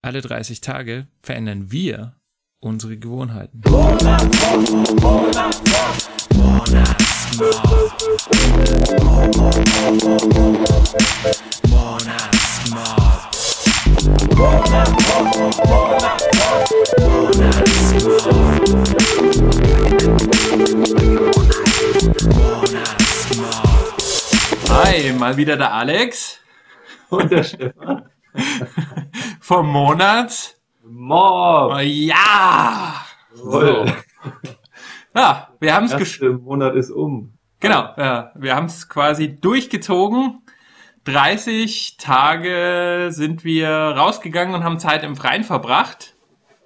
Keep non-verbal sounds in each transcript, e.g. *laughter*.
Alle 30 Tage verändern wir unsere Gewohnheiten. Hi, mal wieder der Alex. Und der Stefan. *laughs* Vom Monat. Mob. Oh, ja! Toll. Ja, wir haben es geschafft. Monat ist um. Genau, ja, wir haben es quasi durchgezogen. 30 Tage sind wir rausgegangen und haben Zeit im Freien verbracht.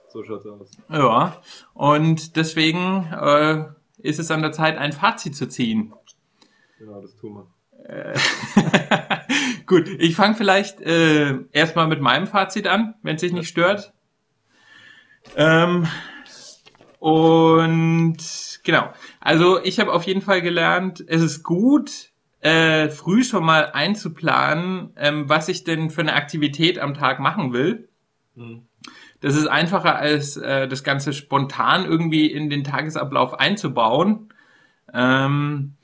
So schaut's aus. Ja, und deswegen äh, ist es an der Zeit, ein Fazit zu ziehen. Genau, das tun wir. *laughs* Gut, ich fange vielleicht äh, erstmal mit meinem Fazit an, wenn es sich nicht stört. Ähm, und genau, also ich habe auf jeden Fall gelernt, es ist gut, äh, früh schon mal einzuplanen, ähm, was ich denn für eine Aktivität am Tag machen will. Hm. Das ist einfacher als äh, das Ganze spontan irgendwie in den Tagesablauf einzubauen. Ähm,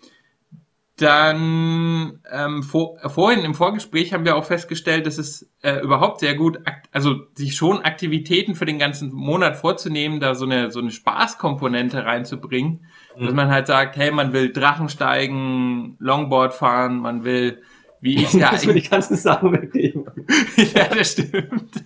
dann ähm, vor, vorhin im Vorgespräch haben wir auch festgestellt, dass es äh, überhaupt sehr gut, also sich schon Aktivitäten für den ganzen Monat vorzunehmen, da so eine so eine Spaßkomponente reinzubringen, dass Mhm. man halt sagt, hey, man will Drachen steigen, Longboard fahren, man will, wie *laughs* ich ja Muss mir die ganzen Sachen weggeben. *laughs* ja, das stimmt.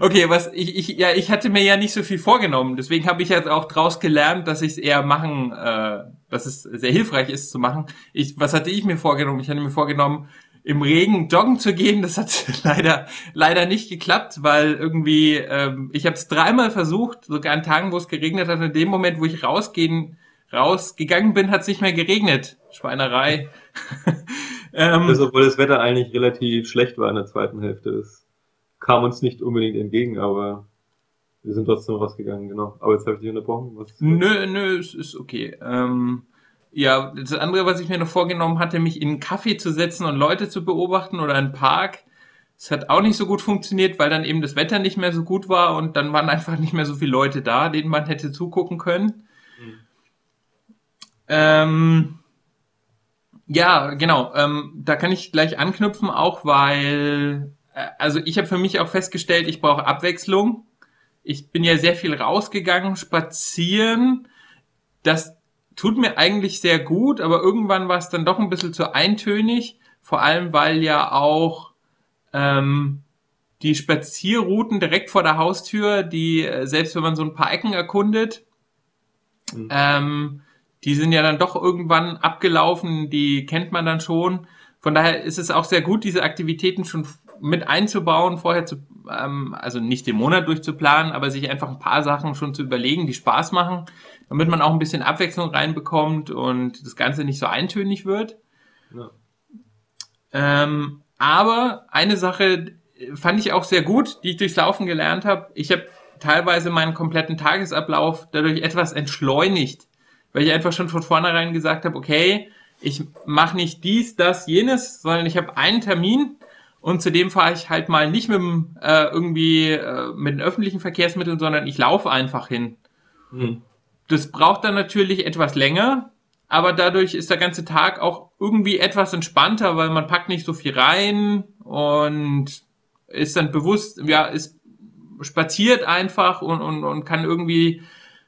Okay, was ich, ich, ja, ich hatte mir ja nicht so viel vorgenommen, deswegen habe ich jetzt auch draus gelernt, dass ich es eher machen, äh, dass es sehr hilfreich ist zu machen. Ich, was hatte ich mir vorgenommen? Ich hatte mir vorgenommen, im Regen joggen zu gehen. Das hat *laughs* leider leider nicht geklappt, weil irgendwie ähm, ich habe es dreimal versucht, sogar an Tagen, wo es geregnet hat. In dem Moment, wo ich rausgehen rausgegangen bin, hat es nicht mehr geregnet. Schweinerei. *laughs* ähm, Das, obwohl das Wetter eigentlich relativ schlecht war in der zweiten Hälfte. Das kam uns nicht unbedingt entgegen, aber wir sind trotzdem rausgegangen, genau. Aber jetzt habe ich dich unterbrochen. Nö, nö, es ist okay. Ähm, ja, das andere, was ich mir noch vorgenommen hatte, mich in einen Kaffee zu setzen und Leute zu beobachten oder einen Park, das hat auch nicht so gut funktioniert, weil dann eben das Wetter nicht mehr so gut war und dann waren einfach nicht mehr so viele Leute da, denen man hätte zugucken können. Mhm. Ähm, ja, genau. Ähm, da kann ich gleich anknüpfen, auch weil, also ich habe für mich auch festgestellt, ich brauche Abwechslung. Ich bin ja sehr viel rausgegangen, spazieren. Das tut mir eigentlich sehr gut, aber irgendwann war es dann doch ein bisschen zu eintönig. Vor allem, weil ja auch ähm, die Spazierrouten direkt vor der Haustür, die, äh, selbst wenn man so ein paar Ecken erkundet, Mhm. ähm, die sind ja dann doch irgendwann abgelaufen, die kennt man dann schon. Von daher ist es auch sehr gut, diese Aktivitäten schon mit einzubauen, vorher zu, ähm, also nicht den Monat durchzuplanen, aber sich einfach ein paar Sachen schon zu überlegen, die Spaß machen, damit man auch ein bisschen Abwechslung reinbekommt und das Ganze nicht so eintönig wird. Ja. Ähm, aber eine Sache fand ich auch sehr gut, die ich durchs Laufen gelernt habe. Ich habe teilweise meinen kompletten Tagesablauf dadurch etwas entschleunigt, weil ich einfach schon von vornherein gesagt habe, okay, ich mache nicht dies, das, jenes, sondern ich habe einen Termin und zudem fahre ich halt mal nicht mit dem, äh, irgendwie äh, mit den öffentlichen Verkehrsmitteln, sondern ich laufe einfach hin. Hm. Das braucht dann natürlich etwas länger, aber dadurch ist der ganze Tag auch irgendwie etwas entspannter, weil man packt nicht so viel rein und ist dann bewusst, ja, ist spaziert einfach und, und, und kann irgendwie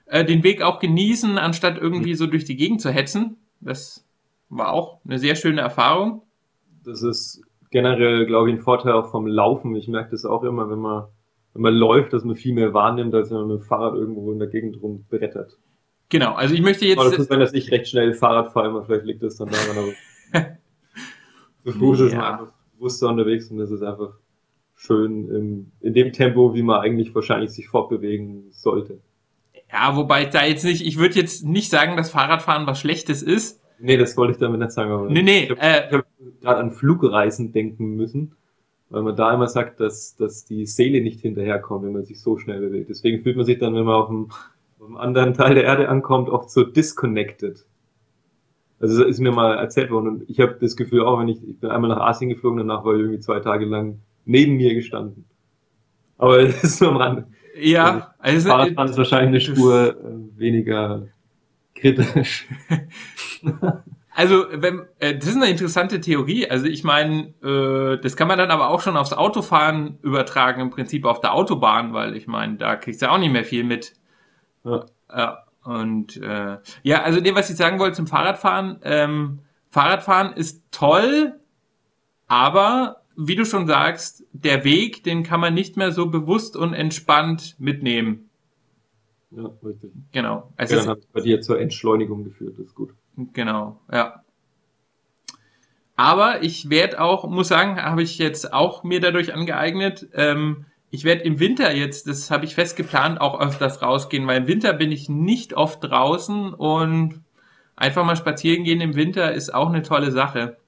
äh, den Weg auch genießen, anstatt irgendwie so durch die Gegend zu hetzen. Das war auch eine sehr schöne Erfahrung. Das ist generell, glaube ich, ein Vorteil auch vom Laufen. Ich merke das auch immer, wenn man, wenn man läuft, dass man viel mehr wahrnimmt, als wenn man mit dem Fahrrad irgendwo in der Gegend rumbrettert. Genau, also ich möchte jetzt. Aber das ist, wenn das ich recht schnell Fahrrad fahre, immer vielleicht liegt das dann daran, aber *laughs* zu Fuß ist man Ja. einfach bewusster unterwegs und das ist einfach schön im, in dem Tempo, wie man eigentlich wahrscheinlich sich fortbewegen sollte. Ja, wobei da jetzt nicht, ich würde jetzt nicht sagen, dass Fahrradfahren was Schlechtes ist. Nee, das wollte ich damit nicht sagen. Aber Nee, nee, ich habe äh, hab gerade an Flugreisen denken müssen, weil man da immer sagt, dass, dass die Seele nicht hinterherkommt, wenn man sich so schnell bewegt. Deswegen fühlt man sich dann, wenn man auf dem, auf dem anderen Teil der Erde ankommt, oft so disconnected. Also das ist mir mal erzählt worden und ich habe das Gefühl auch, wenn ich, ich bin einmal nach Asien geflogen, danach war ich irgendwie zwei Tage lang neben mir gestanden. Aber *laughs* das ist nur am Rande. Ja, also Fahrradfahren ist wahrscheinlich eine Spur äh, weniger kritisch. *laughs* Also, wenn, äh, das ist eine interessante Theorie. Also ich meine, äh, das kann man dann aber auch schon aufs Autofahren übertragen, im Prinzip auf der Autobahn, weil ich meine, da kriegst du auch nicht mehr viel mit. Ja. Äh, und äh, ja, also dem, was ich sagen wollte zum Fahrradfahren, ähm, Fahrradfahren ist toll, aber wie du schon sagst, der Weg, den kann man nicht mehr so bewusst und entspannt mitnehmen. Ja, richtig. Genau. Es ja, dann hat es bei dir zur Entschleunigung geführt, das ist gut. Genau, ja. Aber ich werde auch, muss sagen, habe ich jetzt auch mir dadurch angeeignet, ähm, ich werde im Winter jetzt, das habe ich fest geplant, auch öfters rausgehen, weil im Winter bin ich nicht oft draußen und einfach mal spazieren gehen im Winter ist auch eine tolle Sache.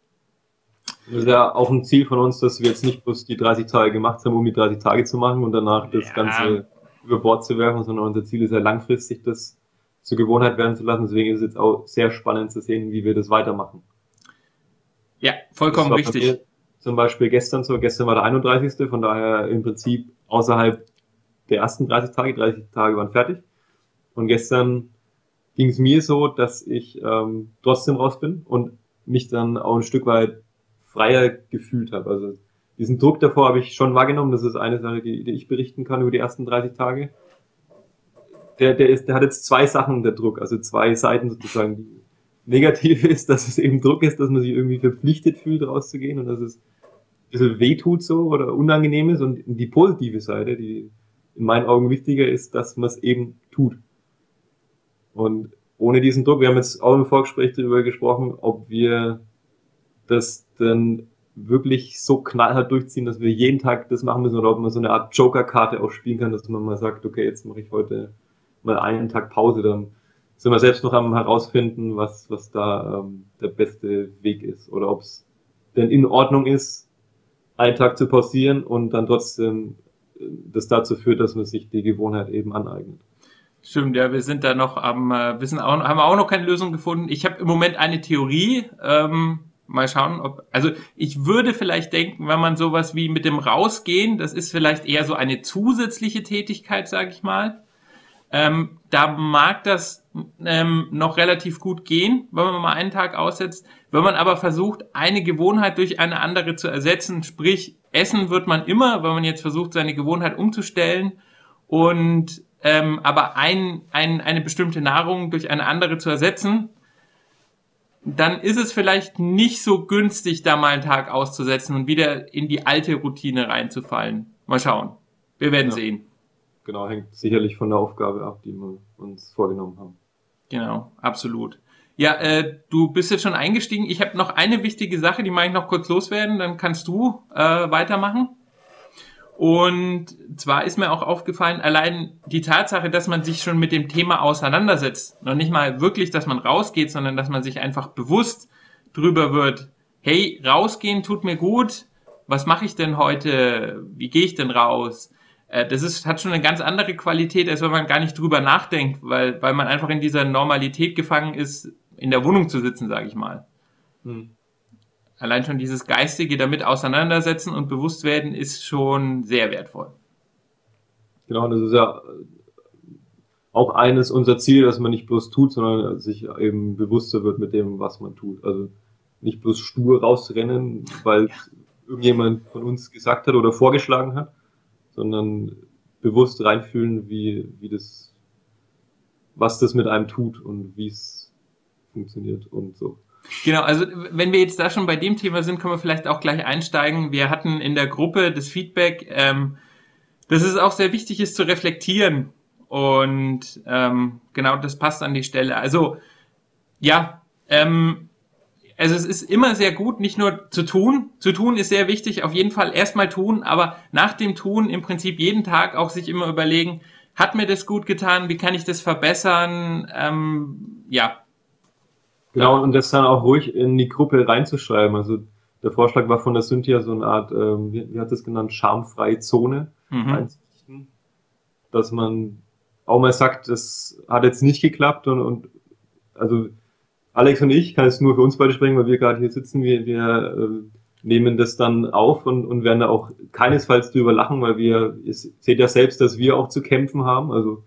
Das ist ja auch ein Ziel von uns, dass wir jetzt nicht bloß die 30 Tage gemacht haben, um die 30 Tage zu machen und danach das ja. Ganze über Bord zu werfen, sondern unser Ziel ist ja langfristig, das zur Gewohnheit werden zu lassen. Deswegen ist es jetzt auch sehr spannend zu sehen, wie wir das weitermachen. Ja, vollkommen richtig. Zum Beispiel gestern so, gestern war der 31. Von daher im Prinzip außerhalb der ersten 30 Tage, 30 Tage waren fertig. Und gestern ging es mir so, dass ich ähm, trotzdem raus bin und mich dann auch ein Stück weit freier gefühlt habe. Also diesen Druck davor habe ich schon wahrgenommen. Das ist eine Sache, die, die ich berichten kann über die ersten 30 Tage. Der, der, ist, der hat jetzt zwei Sachen, der Druck, also zwei Seiten sozusagen. Die negative *laughs* ist, dass es eben Druck ist, dass man sich irgendwie verpflichtet fühlt, rauszugehen und dass es ein bisschen wehtut so oder unangenehm ist. Und die positive Seite, die in meinen Augen wichtiger ist, dass man es eben tut. Und ohne diesen Druck, wir haben jetzt auch im Vorgespräch darüber gesprochen, ob wir das dann wirklich so knallhart durchziehen, dass wir jeden Tag das machen müssen oder ob man so eine Art Joker-Karte auch spielen kann, dass man mal sagt, okay, jetzt mache ich heute mal einen Tag Pause, dann sind wir selbst noch am herausfinden, was, was da ähm, der beste Weg ist oder ob es denn in Ordnung ist, einen Tag zu pausieren und dann trotzdem äh, das dazu führt, dass man sich die Gewohnheit eben aneignet. Stimmt, ja, wir sind da noch am, äh, wir sind auch, haben auch noch keine Lösung gefunden. Ich habe im Moment eine Theorie, ähm, mal schauen, ob, also ich würde vielleicht denken, wenn man sowas wie mit dem Rausgehen, das ist vielleicht eher so eine zusätzliche Tätigkeit, sage ich mal. Ähm, da mag das ähm, noch relativ gut gehen, wenn man mal einen Tag aussetzt. Wenn man aber versucht, eine Gewohnheit durch eine andere zu ersetzen, sprich Essen wird man immer, wenn man jetzt versucht, seine Gewohnheit umzustellen und ähm, aber ein, ein, eine bestimmte Nahrung durch eine andere zu ersetzen, dann ist es vielleicht nicht so günstig, da mal einen Tag auszusetzen und wieder in die alte Routine reinzufallen. Mal schauen. Wir werden ja. sehen. Genau, hängt sicherlich von der Aufgabe ab, die wir uns vorgenommen haben. Genau, absolut. Ja, äh, du bist jetzt schon eingestiegen. Ich habe noch eine wichtige Sache, die mache ich noch kurz loswerden, dann kannst du äh, weitermachen. Und zwar ist mir auch aufgefallen, allein die Tatsache, dass man sich schon mit dem Thema auseinandersetzt, noch nicht mal wirklich, dass man rausgeht, sondern dass man sich einfach bewusst drüber wird, hey, rausgehen tut mir gut, was mache ich denn heute, wie gehe ich denn raus? Äh, das ist, hat schon eine ganz andere Qualität, als wenn man gar nicht drüber nachdenkt, weil, weil man einfach in dieser Normalität gefangen ist, in der Wohnung zu sitzen, sage ich mal. Hm allein schon dieses Geistige damit auseinandersetzen und bewusst werden, ist schon sehr wertvoll. Genau, das ist ja auch eines unser Ziel, dass man nicht bloß tut, sondern sich eben bewusster wird mit dem, was man tut. Also nicht bloß stur rausrennen, weil irgendjemand von uns gesagt hat oder vorgeschlagen hat, sondern bewusst reinfühlen, wie, wie das, was das mit einem tut und wie es funktioniert und so. Genau, also wenn wir jetzt da schon bei dem Thema sind, können wir vielleicht auch gleich einsteigen. Wir hatten in der Gruppe das Feedback, ähm, dass es auch sehr wichtig ist zu reflektieren. Und ähm, genau, das passt an die Stelle. Also ja, ähm, also es ist immer sehr gut, nicht nur zu tun. Zu tun ist sehr wichtig, auf jeden Fall erstmal tun, aber nach dem Tun im Prinzip jeden Tag auch sich immer überlegen, hat mir das gut getan, wie kann ich das verbessern? Ähm, ja, Genau, und das dann auch ruhig in die Gruppe reinzuschreiben. Also der Vorschlag war von der Cynthia so eine Art, ähm, wie, wie hat das genannt, schamfreie Zone mhm. einzurichten, dass man auch mal sagt, das hat jetzt nicht geklappt und, und also Alex und ich, kann es nur für uns beide sprechen, weil wir gerade hier sitzen, wir, wir äh, nehmen das dann auf und, und werden da auch keinesfalls drüber lachen, weil wir, ihr seht ja selbst, dass wir auch zu kämpfen haben. Also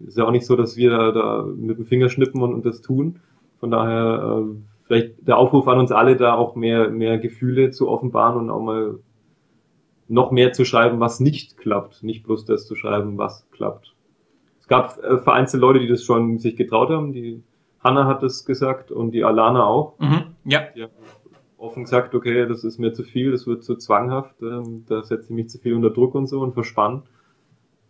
ist ja auch nicht so, dass wir da, da mit dem Finger schnippen und, und das tun. Von daher äh, vielleicht der Aufruf an uns alle, da auch mehr, mehr Gefühle zu offenbaren und auch mal noch mehr zu schreiben, was nicht klappt, nicht bloß das zu schreiben, was klappt. Es gab äh, vereinzelte Leute, die das schon sich getraut haben. Die Hanna hat das gesagt und die Alana auch. Mhm, ja. Die haben offen gesagt, okay, das ist mir zu viel, das wird zu zwanghaft, ähm, da setze ich mich zu viel unter Druck und so und verspannt.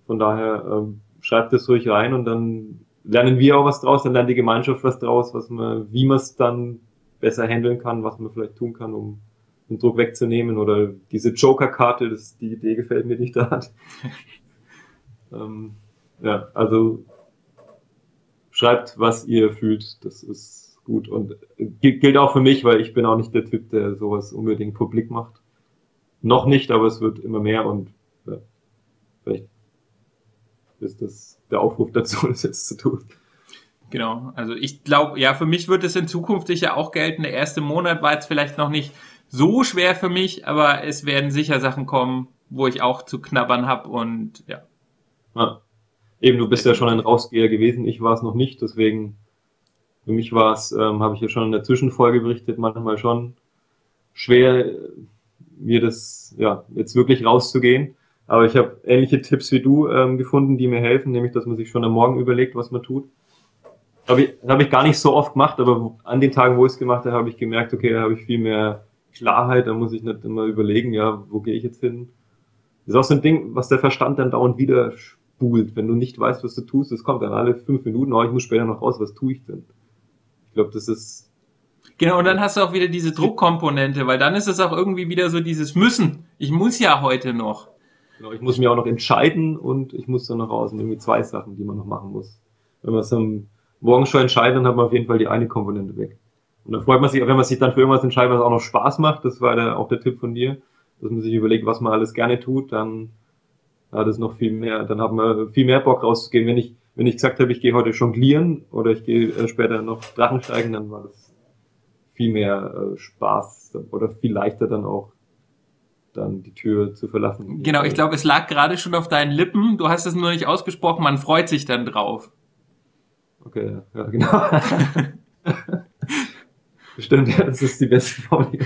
Von daher ähm, schreibt das ruhig rein und dann lernen wir auch was draus, dann lernt die Gemeinschaft was draus, was man, wie man es dann besser handeln kann, was man vielleicht tun kann, um den Druck wegzunehmen oder diese Joker-Karte, die Idee gefällt mir, nicht *laughs* da hat. ähm, ja, also schreibt, was ihr fühlt, das ist gut und gilt auch für mich, weil ich bin auch nicht der Typ, der sowas unbedingt publik macht. Noch nicht, aber es wird immer mehr und ja, vielleicht ist das der Aufruf dazu, *laughs* das jetzt zu tun. Genau, also ich glaube, ja, für mich wird es in Zukunft sicher auch gelten. Der erste Monat war jetzt vielleicht noch nicht so schwer für mich, aber es werden sicher Sachen kommen, wo ich auch zu knabbern habe und ja. ja. Eben, du bist ja schon ein Rausgeher gewesen, ich war es noch nicht, deswegen für mich war es, ähm, habe ich ja schon in der Zwischenfolge berichtet, manchmal schon schwer, mir das ja jetzt wirklich rauszugehen. Aber ich habe ähnliche Tipps wie du ähm, gefunden, die mir helfen, nämlich dass man sich schon am Morgen überlegt, was man tut. Habe ich, hab ich gar nicht so oft gemacht, aber an den Tagen, wo ich es gemacht habe, habe ich gemerkt, okay, da habe ich viel mehr Klarheit, da muss ich nicht immer überlegen, ja, wo gehe ich jetzt hin. Das ist auch so ein Ding, was der Verstand dann dauernd wieder spult. Wenn du nicht weißt, was du tust, es kommt dann alle fünf Minuten, oh, ich muss später noch raus, was tue ich denn? Ich glaube, das ist. Genau, und dann hast du auch wieder diese Druckkomponente, weil dann ist es auch irgendwie wieder so dieses Müssen. Ich muss ja heute noch. Genau, ich muss mich auch noch entscheiden und ich muss dann noch raus. Irgendwie zwei Sachen, die man noch machen muss. Wenn man es am Morgen schon entscheidet, dann hat man auf jeden Fall die eine Komponente weg. Und dann freut man sich, wenn man sich dann für irgendwas entscheidet, was auch noch Spaß macht. Das war der, auch der Tipp von dir, dass man sich überlegt, was man alles gerne tut, dann hat es noch viel mehr, dann hat man viel mehr Bock rauszugehen. Wenn ich, wenn ich gesagt habe, ich gehe heute jonglieren oder ich gehe äh, später noch Drachen steigen, dann war das viel mehr äh, Spaß oder viel leichter dann auch dann die Tür zu verlassen. Genau, ich glaube, es lag gerade schon auf deinen Lippen. Du hast es nur nicht ausgesprochen, man freut sich dann drauf. Okay, ja, genau. *laughs* Stimmt, ja, das ist die beste Formel.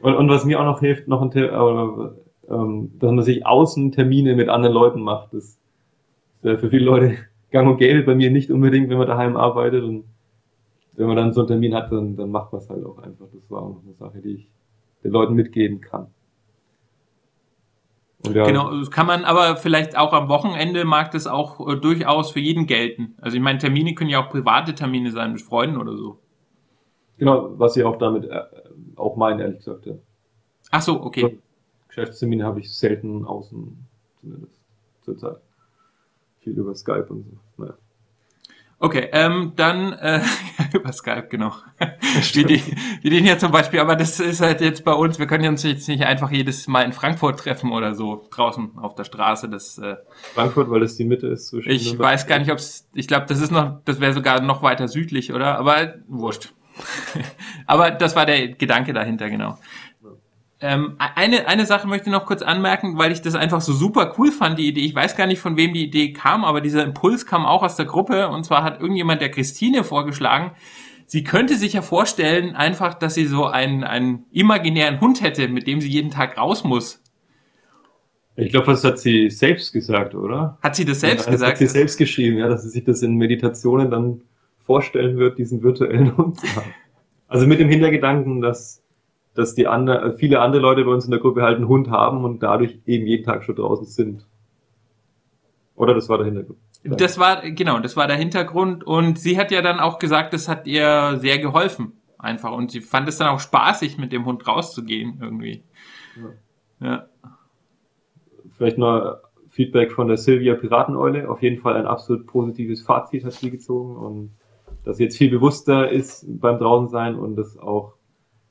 Und, und was mir auch noch hilft, noch ein Tipp, äh, ähm, dass man sich Außentermine mit anderen Leuten macht. Das ist ja für viele Leute gang und gäbe, bei mir nicht unbedingt, wenn man daheim arbeitet. Und wenn man dann so einen Termin hat, dann, dann macht man es halt auch einfach. Das war auch noch eine Sache, die ich den Leuten mitgeben kann. Ja, genau, das kann man aber vielleicht auch am Wochenende mag das auch äh, durchaus für jeden gelten. Also ich meine, Termine können ja auch private Termine sein mit Freunden oder so. Genau, was ich auch damit äh, auch meine, ehrlich gesagt. Ja. Ach so, okay. Geschäftstermine habe ich selten außen, zumindest zurzeit. Viel über Skype und so. Naja. Okay, ähm, dann äh, *laughs* über Skype, genau. wie, die, wie den hier zum Beispiel, aber das ist halt jetzt bei uns, wir können uns jetzt nicht einfach jedes Mal in Frankfurt treffen oder so, draußen auf der Straße. Das, äh, Frankfurt, weil das die Mitte ist zwischen. Ich weiß gar nicht, ob es, ich glaube, das ist noch, das wäre sogar noch weiter südlich, oder? Aber wurscht. *laughs* Aber das war der Gedanke dahinter, genau. Ähm, eine, eine Sache möchte ich noch kurz anmerken, weil ich das einfach so super cool fand, die Idee. Ich weiß gar nicht, von wem die Idee kam, aber dieser Impuls kam auch aus der Gruppe. Und zwar hat irgendjemand der Christine vorgeschlagen, sie könnte sich ja vorstellen, einfach, dass sie so einen, einen imaginären Hund hätte, mit dem sie jeden Tag raus muss. Ich glaube, das hat sie selbst gesagt, oder? Hat sie das selbst ja, gesagt? Das hat sie selbst geschrieben, ja, dass sie sich das in Meditationen dann vorstellen wird, diesen virtuellen Hund zu haben. Also mit dem Hintergedanken, dass, dass die andere, viele andere Leute bei uns in der Gruppe halt einen Hund haben und dadurch eben jeden Tag schon draußen sind. Oder das war der Hintergrund. Das war, genau, das war der Hintergrund und sie hat ja dann auch gesagt, das hat ihr sehr geholfen. Einfach. Und sie fand es dann auch spaßig, mit dem Hund rauszugehen, irgendwie. Ja. ja. Vielleicht noch Feedback von der Silvia Pirateneule. Auf jeden Fall ein absolut positives Fazit hat sie gezogen und dass sie jetzt viel bewusster ist beim Draußensein und das auch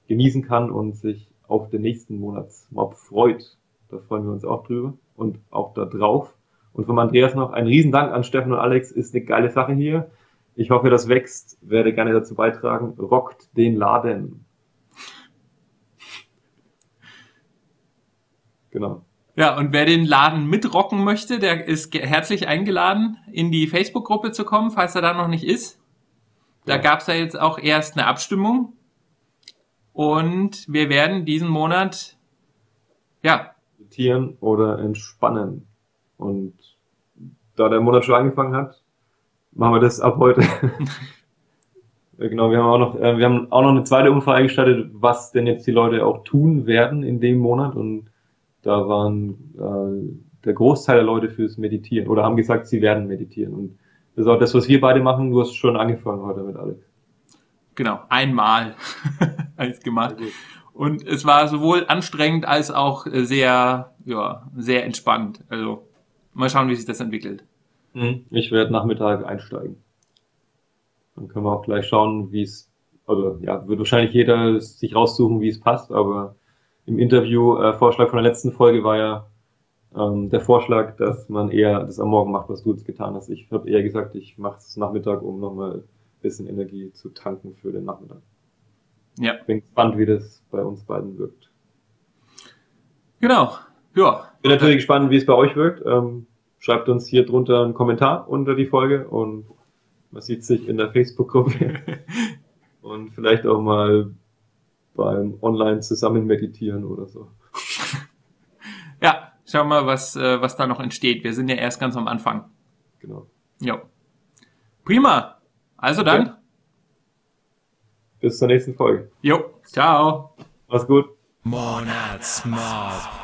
genießen kann und sich auf den nächsten Monatsmob freut. Da freuen wir uns auch drüber und auch da drauf. Und von Andreas noch ein Riesendank an Steffen und Alex, ist eine geile Sache hier. Ich hoffe, das wächst, werde gerne dazu beitragen. Rockt den Laden. Genau. Ja, und wer den Laden mitrocken möchte, der ist herzlich eingeladen, in die Facebook-Gruppe zu kommen, falls er da noch nicht ist. Da Ja. gab es ja jetzt auch erst eine Abstimmung. Und wir werden diesen Monat, ja, Meditieren oder entspannen. Und da der Monat schon angefangen hat, machen wir das ab heute. *laughs* Genau, wir haben auch noch, äh, wir haben auch noch eine zweite Umfrage gestartet, was denn jetzt die Leute auch tun werden in dem Monat. Und da waren äh, der Großteil der Leute fürs Meditieren oder haben gesagt, sie werden meditieren. Und das ist auch das, was wir beide machen. Du hast schon angefangen heute mit Alex. Genau, einmal *laughs* alles gemacht. Und es war sowohl anstrengend als auch äh, sehr, ja, sehr entspannt. Also mal schauen, wie sich das entwickelt. Mhm. Ich werde Nachmittag einsteigen. Dann können wir auch gleich schauen, wie es, also ja, wird wahrscheinlich jeder sich raussuchen, wie es passt, aber im Interview, äh, Vorschlag von der letzten Folge war ja ähm, der Vorschlag, dass man eher das am Morgen macht, was du jetzt getan hast. Ich habe eher gesagt, ich mache es Nachmittag, um nochmal bisschen Energie zu tanken für den Nachmittag. Ja, Bin gespannt, wie das bei uns beiden wirkt. genau. Ja, Bin natürlich gespannt, wie es bei euch wirkt. Ähm, schreibt uns hier drunter einen Kommentar unter die Folge und man sieht sich in der Facebook-Gruppe *laughs* und vielleicht auch mal beim Online zusammen meditieren oder so. *laughs* ja, schau mal, was, äh, was da noch entsteht. Wir sind ja erst ganz am Anfang. Genau. Jo. Prima. Also dann. Bis zur nächsten Folge. Jo. Ciao. Mach's gut. Monatsmob.